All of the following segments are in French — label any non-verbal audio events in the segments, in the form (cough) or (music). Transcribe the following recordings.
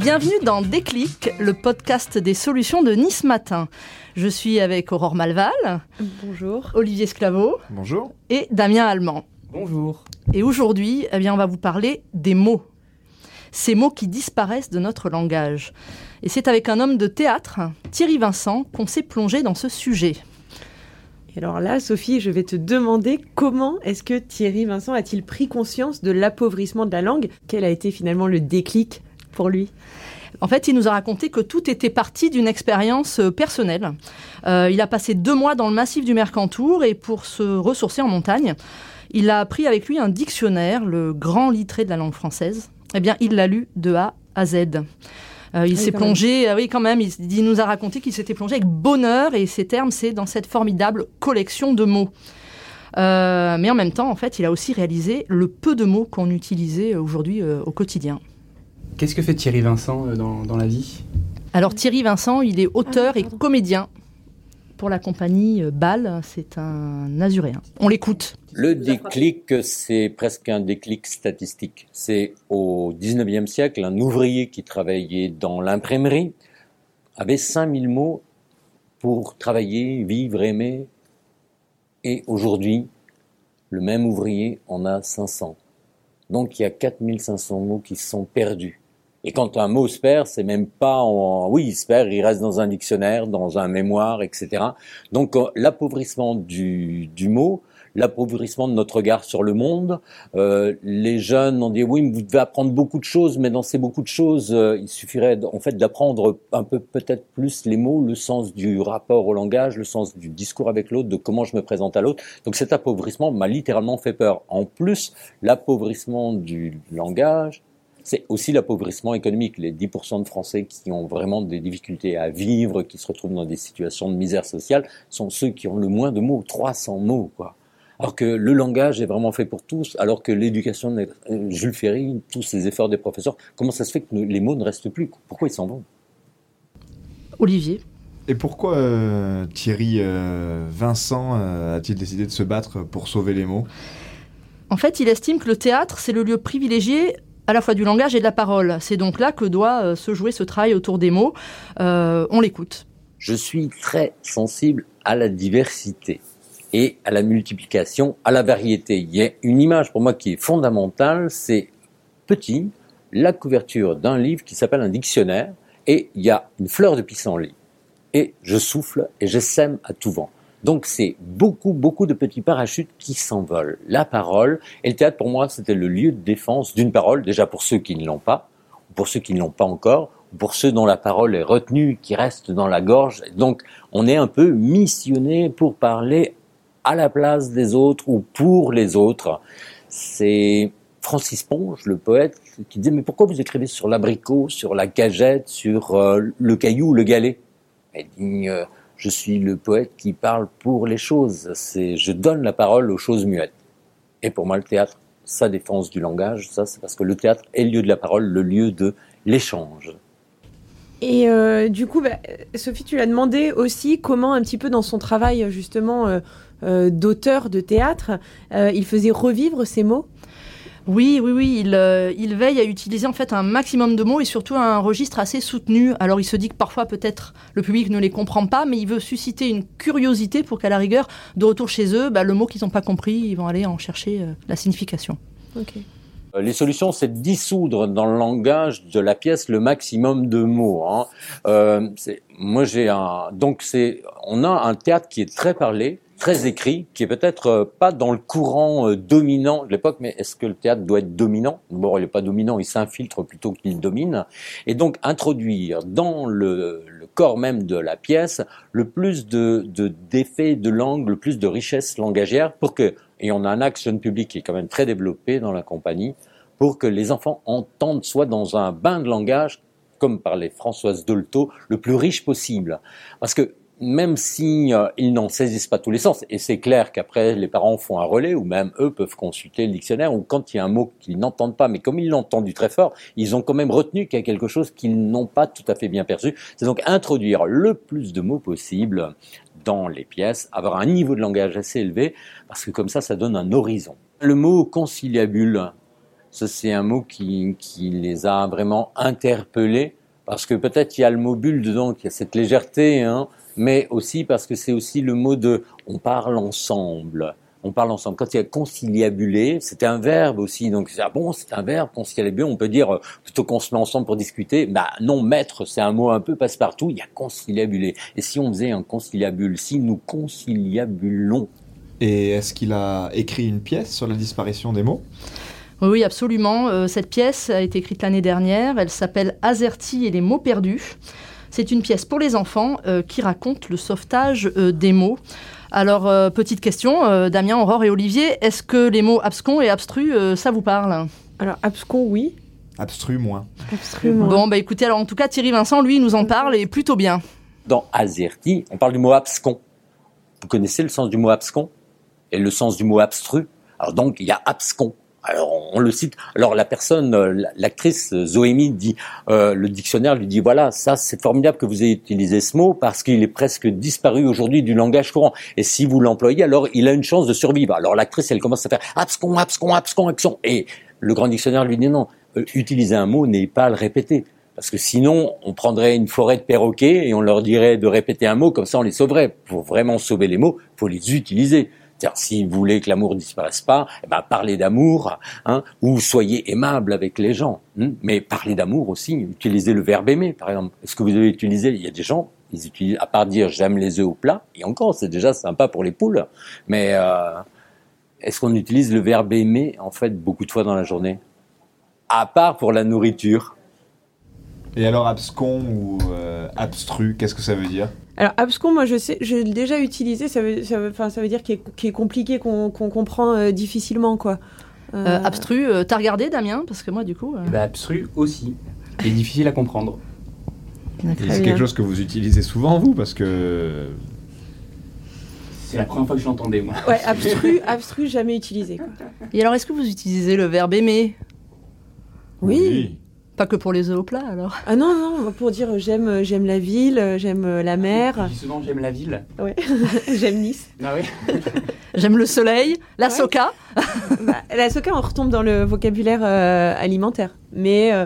Bienvenue dans Déclic, le podcast des solutions de Nice Matin. Je suis avec Aurore Malval. Bonjour. Olivier Sclavo. Bonjour. Et Damien Allemand. Bonjour. Et aujourd'hui, eh bien, on va vous parler des mots. Ces mots qui disparaissent de notre langage. Et c'est avec un homme de théâtre, Thierry Vincent, qu'on s'est plongé dans ce sujet. Et alors là, Sophie, je vais te demander comment est-ce que Thierry Vincent a-t-il pris conscience de l'appauvrissement de la langue? Quel a été finalement le déclic? Pour lui en fait, il nous a raconté que tout était parti d'une expérience euh, personnelle. Euh, il a passé deux mois dans le massif du Mercantour et pour se ressourcer en montagne, il a pris avec lui un dictionnaire, le grand littré de la langue française. Eh bien, il l'a lu de A à Z. Euh, il s'est plongé, oui quand même, il, nous a raconté qu'il s'était plongé avec bonheur et ces termes, c'est dans cette formidable collection de mots. mais en même temps, en fait, il a aussi réalisé le peu de mots qu'on utilisait aujourd'hui au quotidien. Qu'est-ce que fait Thierry Vincent euh, dans, la vie? Alors Thierry Vincent, il est auteur et comédien pour la compagnie euh, Bâle, c'est un Azuréen. On l'écoute. Le déclic, c'est presque un déclic statistique. C'est au 19e siècle, un ouvrier qui travaillait dans l'imprimerie avait 5000 mots pour travailler, vivre, aimer. Et aujourd'hui, le même ouvrier en a 500. Donc il y a 4500 mots qui sont perdus. Et quand un mot se perd, c'est même pas en, oui, il se perd, il reste dans un dictionnaire, dans un mémoire, etc. Donc, euh, l'appauvrissement du, du mot, l'appauvrissement de notre regard sur le monde. Euh, les jeunes ont dit oui, vous devez apprendre beaucoup de choses, mais dans ces beaucoup de choses, euh, il suffirait en fait d'apprendre un peu peut-être plus les mots, le sens du rapport au langage, le sens du discours avec l'autre, de comment je me présente à l'autre. Donc cet appauvrissement m'a littéralement fait peur. En plus, l'appauvrissement du langage, c'est aussi l'appauvrissement économique. Les 10% de Français qui ont vraiment des difficultés à vivre, qui se retrouvent dans des situations de misère sociale, sont ceux qui ont le moins de mots, 300 mots, quoi. Alors que le langage est vraiment fait pour tous, alors que l'éducation, euh, Jules Ferry, tous ces efforts des professeurs, comment ça se fait que les mots ne restent plus? Pourquoi ils s'en vont? Olivier et pourquoi euh, Thierry euh, Vincent a-t-il décidé de se battre pour sauver les mots? En fait, il estime que le théâtre, c'est le lieu privilégié à la fois du langage et de la parole. C'est donc là que doit euh, se jouer ce travail autour des mots. Euh, on l'écoute. Je suis très sensible à la diversité et à la multiplication, à la variété. Il y a une image pour moi qui est fondamentale, c'est petit, la couverture d'un livre qui s'appelle un dictionnaire, et il y a une fleur de pissenlit. Et je souffle et je sème à tout vent. Donc c'est beaucoup, beaucoup de petits parachutes qui s'envolent. La parole, et le théâtre pour moi c'était le lieu de défense d'une parole, déjà pour ceux qui ne l'ont pas, ou pour ceux qui ne l'ont pas encore, ou pour ceux dont la parole est retenue, qui reste dans la gorge. Donc on est un peu missionné pour parler à la place des autres ou pour les autres. C'est Francis Ponge, le poète, qui disait mais pourquoi vous écrivez sur l'abricot, sur la cagette, sur euh, le caillou, le galet? Euh, je suis le poète qui parle pour les choses. C'est, je donne la parole aux choses muettes. Et pour moi, le théâtre, sa défense du langage, ça, c'est parce que le théâtre est le lieu de la parole, le lieu de l'échange. Et euh, du coup, bah, Sophie, tu l'as demandé aussi comment un petit peu dans son travail justement euh, euh, d'auteur de théâtre, il faisait revivre ces mots? Oui, oui, oui, euh, il, veille à utiliser en fait un maximum de mots et surtout un registre assez soutenu. Alors il se dit que parfois peut-être le public ne les comprend pas, mais il veut susciter une curiosité pour qu'à la rigueur, de retour chez eux, bah, le mot qu'ils n'ont pas compris, ils vont aller en chercher euh, la signification. Euh, les solutions, c'est de dissoudre dans le langage de la pièce le maximum de mots. Hein. moi, j'ai un. Donc, c'est. On a un théâtre qui est très parlé, très écrit, qui est peut-être euh, pas dans le courant euh, dominant de l'époque, mais est-ce que le théâtre doit être dominant? Bon, il n'est pas dominant, il s'infiltre plutôt qu'il domine. Et donc introduire dans le, corps même de la pièce le plus de d'effets de, langue, le plus de richesse langagière pour que, et on a un action public qui est quand même très développé dans la compagnie, pour que les enfants entendent soit dans un bain de langage comme parlait Françoise Dolto, le plus riche possible. Parce que même si ils n'en saisissent pas tous les sens, et c'est clair qu'après les parents font un relais, ou même eux peuvent consulter le dictionnaire, ou quand il y a un mot qu'ils n'entendent pas, mais comme ils l'ont entendu très fort, ils ont quand même retenu qu'il y a quelque chose qu'ils n'ont pas tout à fait bien perçu. C'est donc introduire le plus de mots possible dans les pièces, avoir un niveau de langage assez élevé, parce que comme ça, ça donne un horizon. Le mot conciliabule, Ça, c'est un mot qui, qui les a vraiment interpellés, parce que peut-être il y a le mot bulle dedans, il y a cette légèreté, hein, mais aussi parce que c'est aussi le mot de on parle ensemble. On parle ensemble. Quand il y a conciliabulé, c'était un verbe aussi. Donc, ah bon, c'est un verbe, conciliabulé. On peut dire, euh, plutôt qu'on se met ensemble pour discuter, bah non, maître, c'est un mot un peu passe-partout. Il y a conciliabulé. Et si on faisait un conciliabule, si nous conciliabulons, Et est-ce qu'il a écrit une pièce sur la disparition des mots? Oui, absolument. Euh, cette pièce a été écrite l'année dernière. Elle s'appelle Azerty et les mots perdus. C'est une pièce pour les enfants euh, qui raconte le sauvetage euh, des mots. Alors, euh, petite question, euh, Damien, Aurore et Olivier, est-ce que les mots abscons et abstrus, euh, ça vous parle? Alors, abscon, oui. Abstru moins. Absolument. Bon, bah écoutez, alors en tout cas, Thierry Vincent, lui, nous en parle et plutôt bien. dans Azerty, on parle du mot abscon. Vous connaissez le sens du mot abscon et le sens du mot abstru? Alors donc, il y a abscon. Alors on, le cite. Alors la personne, euh, l'actrice euh, Zoémie dit, euh, le dictionnaire lui dit voilà, ça c'est formidable que vous ayez utilisé ce mot parce qu'il est presque disparu aujourd'hui du langage courant. Et si vous l'employez, alors il a une chance de survivre. Alors l'actrice, elle commence à faire abscon, abscon, abscon, abscon. Et le grand dictionnaire lui dit non, euh, utiliser un mot n'est pas à le répéter. Parce que sinon, on prendrait une forêt de perroquets et on leur dirait de répéter un mot, comme ça on les sauverait. Pour vraiment sauver les mots, faut les utiliser. C'est-à-dire, si vous voulez que l'amour disparaisse pas, eh ben, parlez d'amour, hein, ou soyez aimable avec les gens. hein. mais parlez d'amour aussi, utilisez le verbe aimer, par exemple. Est-ce que vous avez utilisé, il y a des gens, ils utilisent, à part dire j'aime les œufs au plat, et encore, c'est déjà sympa pour les poules, mais euh, est-ce qu'on utilise le verbe aimer, en fait, beaucoup de fois dans la journée? À part pour la nourriture. Et alors abscon ou euh, abstru, qu'est-ce que ça veut dire? Alors, abscon, moi, je sais, je l'ai déjà utilisé. Ça veut, ça veut, enfin, ça veut dire qu'il est, compliqué, qu'on qu'on comprend euh, difficilement, quoi. Euh, Euh, abstru, euh, t'as regardé, Damien? Parce que moi, du coup... euh, Bah, abstru aussi. Et difficile à comprendre. C'est quelque chose que vous utilisez souvent, vous, parce que C'est la première fois que je l'entendais, moi. Ouais, abstru, abstru, jamais utilisé. Quoi. Et alors, est-ce que vous utilisez le verbe aimer? Oui. Pas que pour les œufs au plat, alors Ah non, non, pour dire euh, j'aime, euh, j'aime la ville, euh, j'aime la mer, Je dis souvent j'aime la ville. (laughs) j'aime Nice. Ah oui (laughs) J'aime le soleil, la Ouais. soca. (laughs) Bah, la soca, on retombe dans le vocabulaire euh, alimentaire. Mais euh,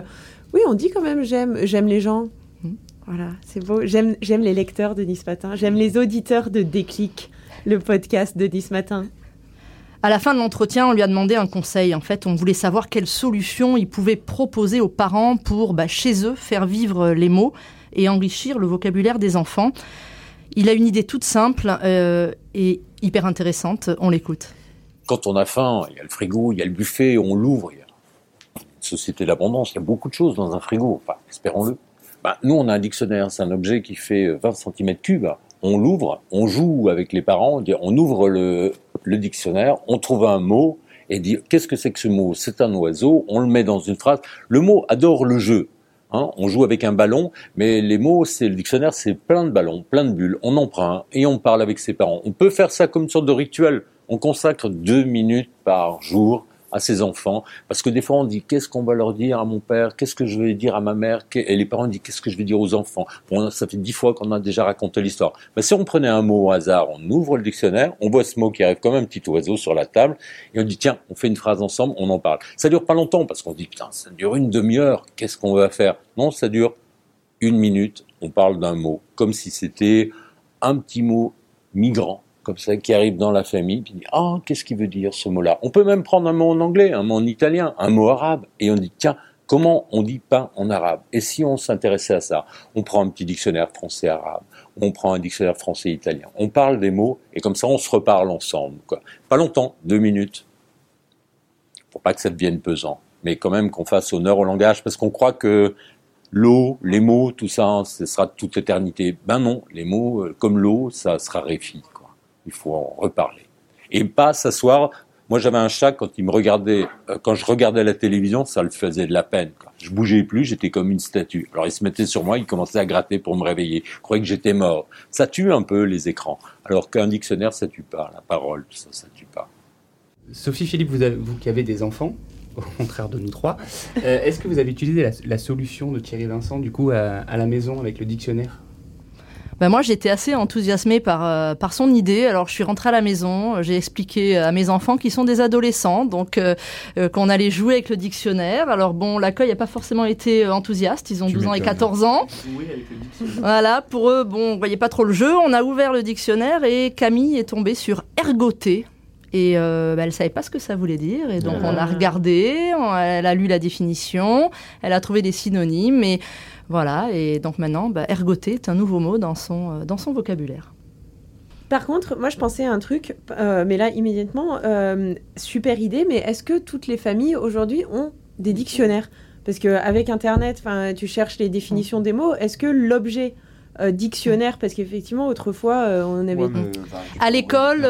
oui, on dit quand même j'aime, j'aime les gens. Mhm. Voilà, c'est beau. J'aime, j'aime les lecteurs de Nice Matin. J'aime les auditeurs de Déclic, le podcast de Nice Matin. À la fin de l'entretien, on lui a demandé un conseil. En fait, on voulait savoir quelle solution il pouvait proposer aux parents pour, bah, chez eux, faire vivre les mots et enrichir le vocabulaire des enfants. Il a une idée toute simple euh, et hyper intéressante. On l'écoute. Quand on a faim, il y a le frigo, il y a le buffet, on l'ouvre. Une société d'abondance, il y a beaucoup de choses dans un frigo, enfin, espérons-le. Bah, nous, on a un dictionnaire, c'est un objet qui fait 20 cm3. On l'ouvre, on joue avec les parents, on ouvre le, le dictionnaire, on trouve un mot et dit qu'est-ce que c'est que ce mot? C'est un oiseau, on le met dans une phrase. Le mot adore le jeu. Hein, on joue avec un ballon, mais les mots, c'est le dictionnaire, c'est plein de ballons, plein de bulles. On en prend un et on parle avec ses parents. On peut faire ça comme une sorte de rituel. On consacre deux minutes par jour à ses enfants, parce que des fois on dit qu'est-ce qu'on va leur dire à mon père, qu'est-ce que je vais dire à ma mère, et les parents disent qu'est-ce que je vais dire aux enfants? Ça fait dix fois qu'on a déjà raconté l'histoire. Mais si on prenait un mot au hasard, on ouvre le dictionnaire, on voit ce mot qui arrive comme un petit oiseau sur la table, et on dit tiens, on fait une phrase ensemble, on en parle. Ça dure pas longtemps parce qu'on dit putain, ça dure une demi-heure, qu'est-ce qu'on va faire? Non, ça dure une minute, on parle d'un mot, comme si c'était un petit mot migrant, comme ça, qui arrive dans la famille, puis dit ah, qu'est-ce qu'il veut dire ce mot-là? On peut même prendre un mot en anglais, un mot en italien, un mot arabe, et on dit tiens, comment on dit pain en arabe? Et si on s'intéressait à ça? On prend un petit dictionnaire français-arabe, on prend un dictionnaire français-italien, on parle des mots, et comme ça on se reparle ensemble. Pas longtemps, deux minutes. Faut pas que ça devienne pesant, mais quand même qu'on fasse honneur au langage, parce qu'on croit que l'eau, les mots, tout ça, ce sera toute l'éternité. Ben non, les mots, euh, comme l'eau, ça se raréfie. Il faut en reparler. Et pas s'asseoir. Moi, j'avais un chat quand il me regardait, euh, quand je regardais la télévision, ça le faisait de la peine. Je bougeais plus, j'étais comme une statue. Alors il se mettait sur moi, il commençait à gratter pour me réveiller. Il croyait que j'étais mort. Ça tue un peu les écrans. Alors qu'un dictionnaire, ça tue pas. La parole, ça, ça tue pas. Sophie Philippe, vous, avez- qui avez des enfants, (laughs) au contraire de nous trois, euh, est-ce que vous avez utilisé la, solution de Thierry Vincent du coup à la maison avec le dictionnaire? Ben moi, j'étais assez enthousiasmée par, euh, par son idée. Alors, je suis rentrée à la maison, j'ai expliqué à mes enfants qui sont des adolescents, donc euh, euh, qu'on allait jouer avec le dictionnaire. Alors, bon, l'accueil n'a pas forcément été enthousiaste. Ils ont Tu 12 ans et m'étonnes. 14 ans. Oui, avec le dictionnaire. Voilà, pour eux, bon, on voyait pas trop le jeu. On a ouvert le dictionnaire et Camille est tombée sur ergoter. Et euh, bah, elle savait pas ce que ça voulait dire. Et donc, Ah. on a regardé, on- elle a lu la définition, elle a trouvé des synonymes. Et voilà, et donc maintenant, bah, ergoter est un nouveau mot dans son, euh, dans son vocabulaire. Par contre, moi je pensais à un truc, euh, mais là immédiatement, euh, super idée, mais est-ce que toutes les familles aujourd'hui ont des dictionnaires? Parce qu'avec Internet, tu cherches les définitions des mots, est-ce que l'objet euh, dictionnaire, parce qu'effectivement autrefois euh, on avait... Ouais, mais, À l'école,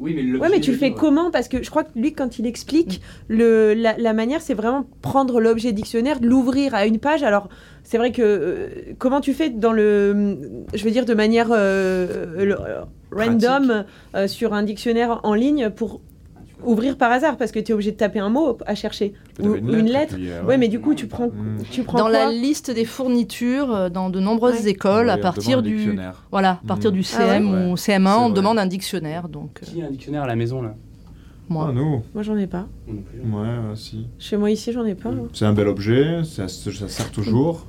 Oui, mais, mais tu le fais comment Parce que je crois que lui, quand il explique, le, la, la manière, c'est vraiment prendre l'objet dictionnaire, l'ouvrir à une page. Alors, c'est vrai que euh, comment tu fais dans le, je veux dire de manière euh, le- euh, random euh, sur un dictionnaire en ligne pour ouvrir par hasard parce que tu es obligé de taper un mot à chercher ou une lettre. et puis, euh, Ouais, mais du coup, tu prends, Mm. tu prends Dans quoi la liste des fournitures, euh, dans de nombreuses Ouais. écoles, Ouais, à on partir du, dictionnaire. voilà, à partir Mm. du Ah ouais CM ou CM1, C'est on vrai. demande un dictionnaire. Donc, euh, Qui a un dictionnaire à la maison, là? Moi. Ah, nous Moi, j'en ai pas. Ouais, ouais, si. Chez moi ici, j'en ai pas. hein. C'est un bel objet, ça, ça sert toujours.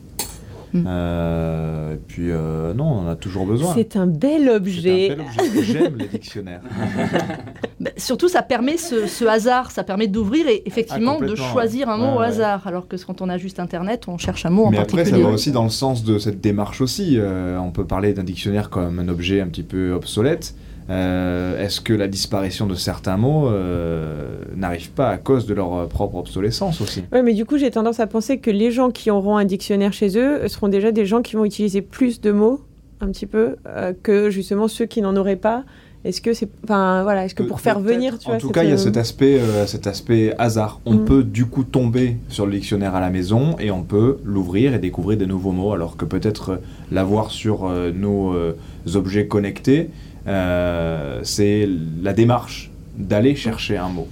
Mm. Euh, et puis, euh, non, on en a toujours besoin. C'est un bel objet. J'aime les dictionnaires. (laughs) Bah, surtout, ça permet ce, ce hasard, ça permet d'ouvrir et effectivement Ah, de choisir un ouais. mot au ouais. hasard. Alors que quand on a juste Internet, on cherche un mot en Mais après, ça va aussi dans le sens de cette démarche aussi. Euh, on peut parler d'un dictionnaire comme un objet un petit peu obsolète. Euh, Est-ce que la disparition de certains mots euh, n'arrive pas à cause de leur euh, propre obsolescence aussi? Ouais, mais du coup, j'ai tendance à penser que les gens qui auront un dictionnaire chez eux seront déjà des gens qui vont utiliser plus de mots, un petit peu, euh, que justement ceux qui n'en auraient pas. Est-ce que c'est, enfin, voilà, est-ce que pour faire venir, tu en vois, tout cas, il y a cet aspect, euh, cet aspect hasard. On Mm. peut du coup tomber sur le dictionnaire à la maison et on peut l'ouvrir et découvrir des nouveaux mots, alors que peut-être l'avoir sur euh, nos euh, objets connectés, c'est la démarche d'aller chercher un mot.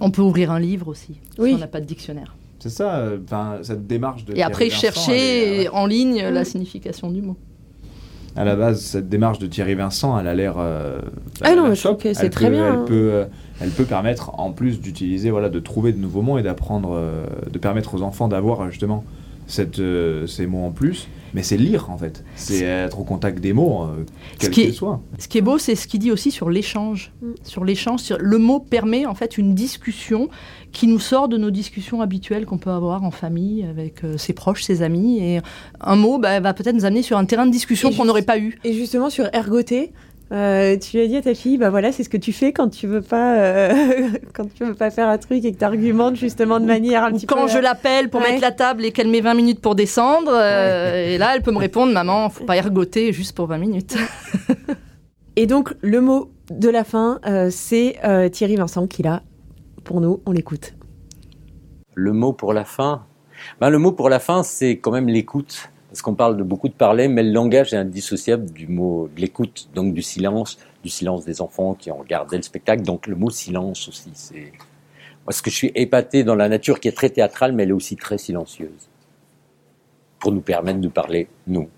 On peut ouvrir un livre aussi, Oui. si on n'a pas de dictionnaire. C'est ça, euh, enfin cette démarche de. Et après, chercher est, euh, en ligne la signification du mot. à la base, cette démarche de Thierry Vincent, elle a l'air. euh, Ah elle non, je que c'est très peut- bien, Elle hein. peut, euh, elle peut permettre, en plus d'utiliser, voilà, de trouver de nouveaux mots et d'apprendre, euh, de permettre aux enfants d'avoir euh, justement cette, euh, ces mots en plus. Mais c'est lire en fait, c'est être au contact des mots, euh, quels qui est- qu'ils soient. Ce qui est beau, c'est ce qu'il dit aussi sur l'échange. Mm. Sur l'échange, sur- le mot permet en fait une discussion qui nous sort de nos discussions habituelles qu'on peut avoir en famille avec euh, ses proches, ses amis. Et un mot bah, va peut-être nous amener sur un terrain de discussion qu'on n'aurait pas eu. Et justement sur ergoter, euh, tu lui as dit à ta fille, bah voilà, c'est ce que tu fais quand tu veux pas, euh, (laughs) quand tu veux pas faire un truc et que tu argumentes justement de manière un Ou petit quand peu. je l'appelle pour Ouais. mettre la table et qu'elle met 20 minutes pour descendre, euh, et là elle peut me répondre Maman, faut pas ergoter juste pour 20 minutes. (laughs) Et donc le mot de la fin, euh, c'est euh, Thierry Vincent qui l'a pour nous. On l'écoute. Le mot pour la fin ben, Le mot pour la fin, c'est quand même l'écoute. Parce qu'on parle de beaucoup de parler, mais le langage est indissociable du mot de l'écoute, donc du silence, du silence des enfants qui ont regardé le spectacle. Donc le mot silence aussi, c'est... Moi, ce que je suis épaté dans la nature qui est très théâtrale, mais elle est aussi très silencieuse. Pour nous permettre de parler, nous.